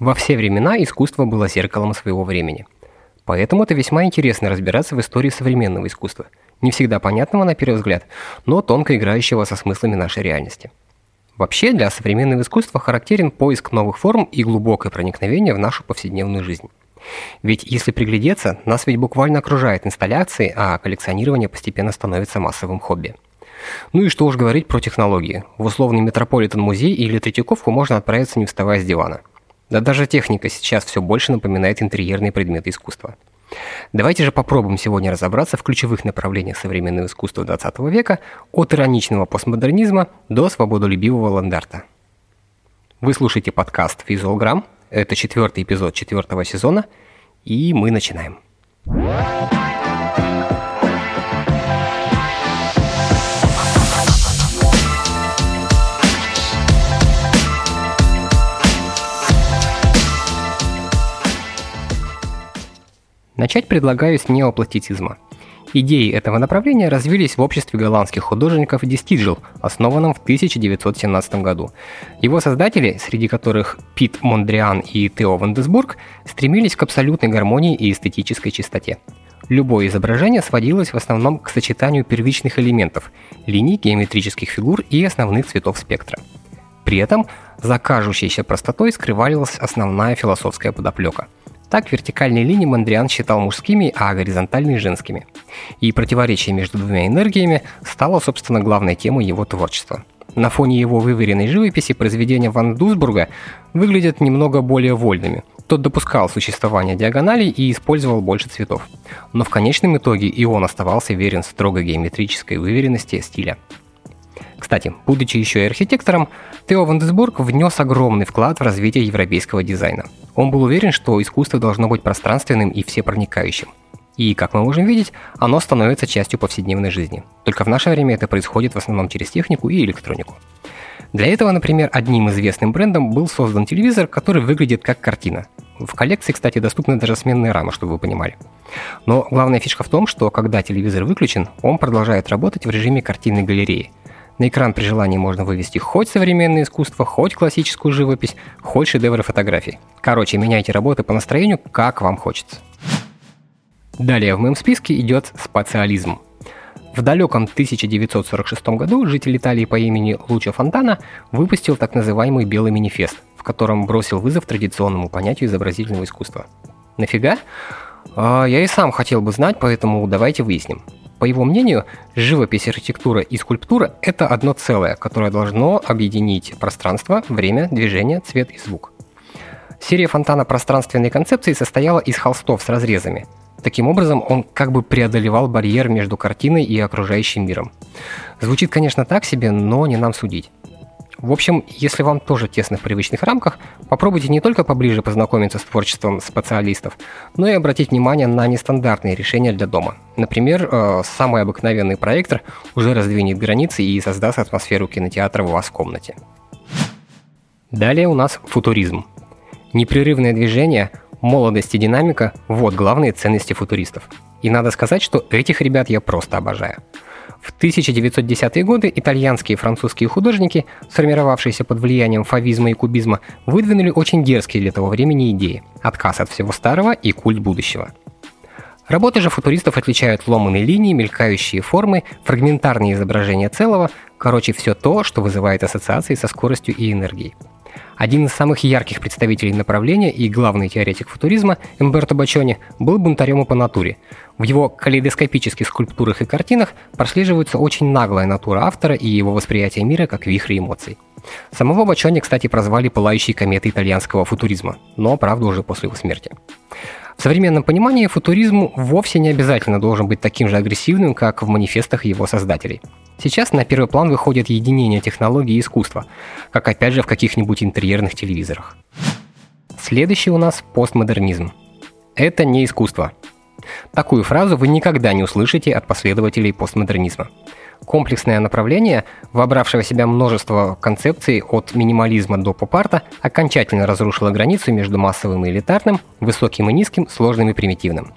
Во все времена искусство было зеркалом своего времени. Поэтому это весьма интересно разбираться в истории современного искусства, не всегда понятного на первый взгляд, но тонко играющего со смыслами нашей реальности. Вообще, для современного искусства характерен поиск новых форм и глубокое проникновение в нашу повседневную жизнь. Ведь если приглядеться, нас ведь буквально окружает инсталляции, а коллекционирование постепенно становится массовым хобби. Ну и что уж говорить про технологии. В условный Метрополитен-музей или Третьяковку можно отправиться не вставая с дивана. Да даже техника сейчас все больше напоминает интерьерные предметы искусства. Давайте же попробуем сегодня разобраться в ключевых направлениях современного искусства 20 века от ироничного постмодернизма до свободолюбивого ландарта. Вы слушаете подкаст «Визуалграмм», это четвертый эпизод четвертого сезона, и мы начинаем. Начать предлагаю с неопластицизма – Идеи этого направления развились в обществе голландских художников Дистиджел, основанном в 1917 году. Его создатели, среди которых Пит Мондриан и Тео Вандесбург, стремились к абсолютной гармонии и эстетической чистоте. Любое изображение сводилось в основном к сочетанию первичных элементов – линий, геометрических фигур и основных цветов спектра. При этом за кажущейся простотой скрывалась основная философская подоплека – так вертикальные линии Мандриан считал мужскими, а горизонтальные – женскими. И противоречие между двумя энергиями стало, собственно, главной темой его творчества. На фоне его выверенной живописи произведения Ван Дусбурга выглядят немного более вольными. Тот допускал существование диагоналей и использовал больше цветов. Но в конечном итоге и он оставался верен строго геометрической выверенности стиля. Кстати, будучи еще и архитектором, Тео Вандесбург внес огромный вклад в развитие европейского дизайна. Он был уверен, что искусство должно быть пространственным и всепроникающим. И, как мы можем видеть, оно становится частью повседневной жизни. Только в наше время это происходит в основном через технику и электронику. Для этого, например, одним известным брендом был создан телевизор, который выглядит как картина. В коллекции, кстати, доступны даже сменные рамы, чтобы вы понимали. Но главная фишка в том, что когда телевизор выключен, он продолжает работать в режиме картинной галереи. На экран при желании можно вывести хоть современное искусство, хоть классическую живопись, хоть шедевры фотографий. Короче, меняйте работы по настроению, как вам хочется. Далее в моем списке идет спациализм. В далеком 1946 году житель Италии по имени Лучо Фонтана выпустил так называемый «Белый манифест», в котором бросил вызов традиционному понятию изобразительного искусства. Нафига? А, я и сам хотел бы знать, поэтому давайте выясним. По его мнению, живопись, архитектура и скульптура – это одно целое, которое должно объединить пространство, время, движение, цвет и звук. Серия фонтана пространственной концепции состояла из холстов с разрезами. Таким образом, он как бы преодолевал барьер между картиной и окружающим миром. Звучит, конечно, так себе, но не нам судить. В общем, если вам тоже тесно в привычных рамках, попробуйте не только поближе познакомиться с творчеством специалистов, но и обратить внимание на нестандартные решения для дома. Например, э, самый обыкновенный проектор уже раздвинет границы и создаст атмосферу кинотеатра у вас в комнате. Далее у нас футуризм. Непрерывное движение, молодость и динамика – вот главные ценности футуристов. И надо сказать, что этих ребят я просто обожаю. В 1910-е годы итальянские и французские художники, сформировавшиеся под влиянием фавизма и кубизма, выдвинули очень дерзкие для того времени идеи – отказ от всего старого и культ будущего. Работы же футуристов отличают ломаные линии, мелькающие формы, фрагментарные изображения целого, короче, все то, что вызывает ассоциации со скоростью и энергией. Один из самых ярких представителей направления и главный теоретик футуризма, Эмберто Бачони, был бунтарем по натуре. В его калейдоскопических скульптурах и картинах прослеживается очень наглая натура автора и его восприятие мира как вихрь эмоций. Самого Бачони, кстати, прозвали «пылающей кометой итальянского футуризма», но, правда, уже после его смерти. В современном понимании футуризм вовсе не обязательно должен быть таким же агрессивным, как в манифестах его создателей – Сейчас на первый план выходит единение технологий и искусства, как опять же в каких-нибудь интерьерных телевизорах. Следующий у нас постмодернизм. Это не искусство. Такую фразу вы никогда не услышите от последователей постмодернизма. Комплексное направление, вобравшее в себя множество концепций от минимализма до поп-арта, окончательно разрушило границу между массовым и элитарным, высоким и низким, сложным и примитивным.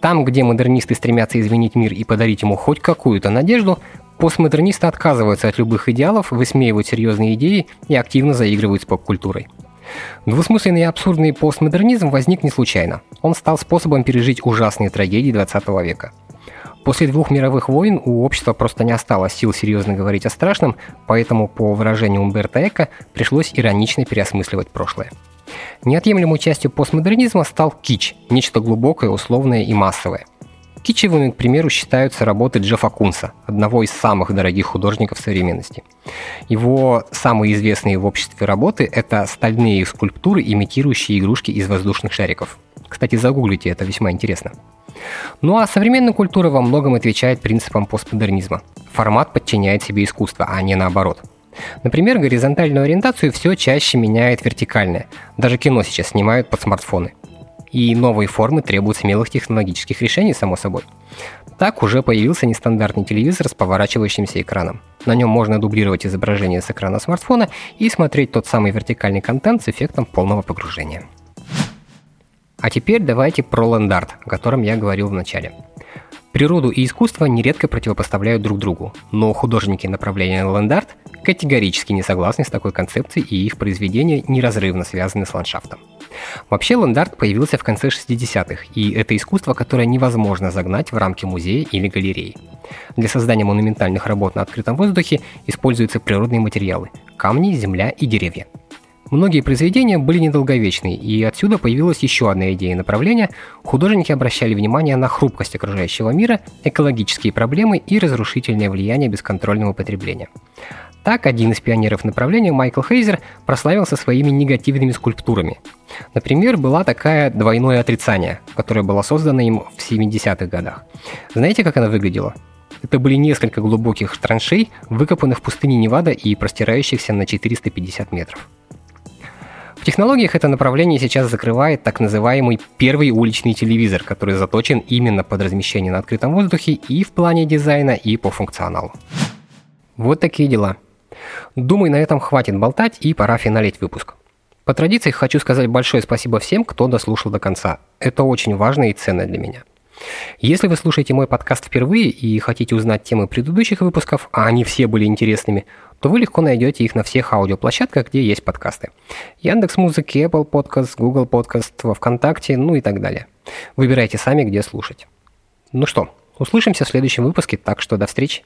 Там, где модернисты стремятся изменить мир и подарить ему хоть какую-то надежду, Постмодернисты отказываются от любых идеалов, высмеивают серьезные идеи и активно заигрывают с поп-культурой. Двусмысленный и абсурдный постмодернизм возник не случайно. Он стал способом пережить ужасные трагедии 20 века. После двух мировых войн у общества просто не осталось сил серьезно говорить о страшном, поэтому, по выражению Умберто Эко, пришлось иронично переосмысливать прошлое. Неотъемлемой частью постмодернизма стал кич, нечто глубокое, условное и массовое. Кичевыми, к примеру, считаются работы Джеффа Кунса, одного из самых дорогих художников современности. Его самые известные в обществе работы – это стальные скульптуры, имитирующие игрушки из воздушных шариков. Кстати, загуглите, это весьма интересно. Ну а современная культура во многом отвечает принципам постмодернизма. Формат подчиняет себе искусство, а не наоборот. Например, горизонтальную ориентацию все чаще меняет вертикальная. Даже кино сейчас снимают под смартфоны. И новые формы требуют смелых технологических решений, само собой. Так уже появился нестандартный телевизор с поворачивающимся экраном. На нем можно дублировать изображение с экрана смартфона и смотреть тот самый вертикальный контент с эффектом полного погружения. А теперь давайте про лендарт, о котором я говорил в начале. Природу и искусство нередко противопоставляют друг другу, но художники направления лендарт категорически не согласны с такой концепцией и их произведения неразрывно связаны с ландшафтом. Вообще лендарт появился в конце 60-х, и это искусство, которое невозможно загнать в рамки музея или галереи. Для создания монументальных работ на открытом воздухе используются природные материалы – камни, земля и деревья – Многие произведения были недолговечны, и отсюда появилась еще одна идея направления. Художники обращали внимание на хрупкость окружающего мира, экологические проблемы и разрушительное влияние бесконтрольного потребления. Так, один из пионеров направления, Майкл Хейзер, прославился своими негативными скульптурами. Например, была такая «Двойное отрицание», которая была создана им в 70-х годах. Знаете, как она выглядела? Это были несколько глубоких траншей, выкопанных в пустыне Невада и простирающихся на 450 метров. В технологиях это направление сейчас закрывает так называемый первый уличный телевизор, который заточен именно под размещение на открытом воздухе и в плане дизайна, и по функционалу. Вот такие дела. Думаю, на этом хватит болтать и пора финалить выпуск. По традиции хочу сказать большое спасибо всем, кто дослушал до конца. Это очень важно и ценно для меня. Если вы слушаете мой подкаст впервые и хотите узнать темы предыдущих выпусков, а они все были интересными, то вы легко найдете их на всех аудиоплощадках, где есть подкасты. Яндекс Музыки, Apple Podcast, Google Podcast, во Вконтакте, ну и так далее. Выбирайте сами, где слушать. Ну что, услышимся в следующем выпуске, так что до встречи.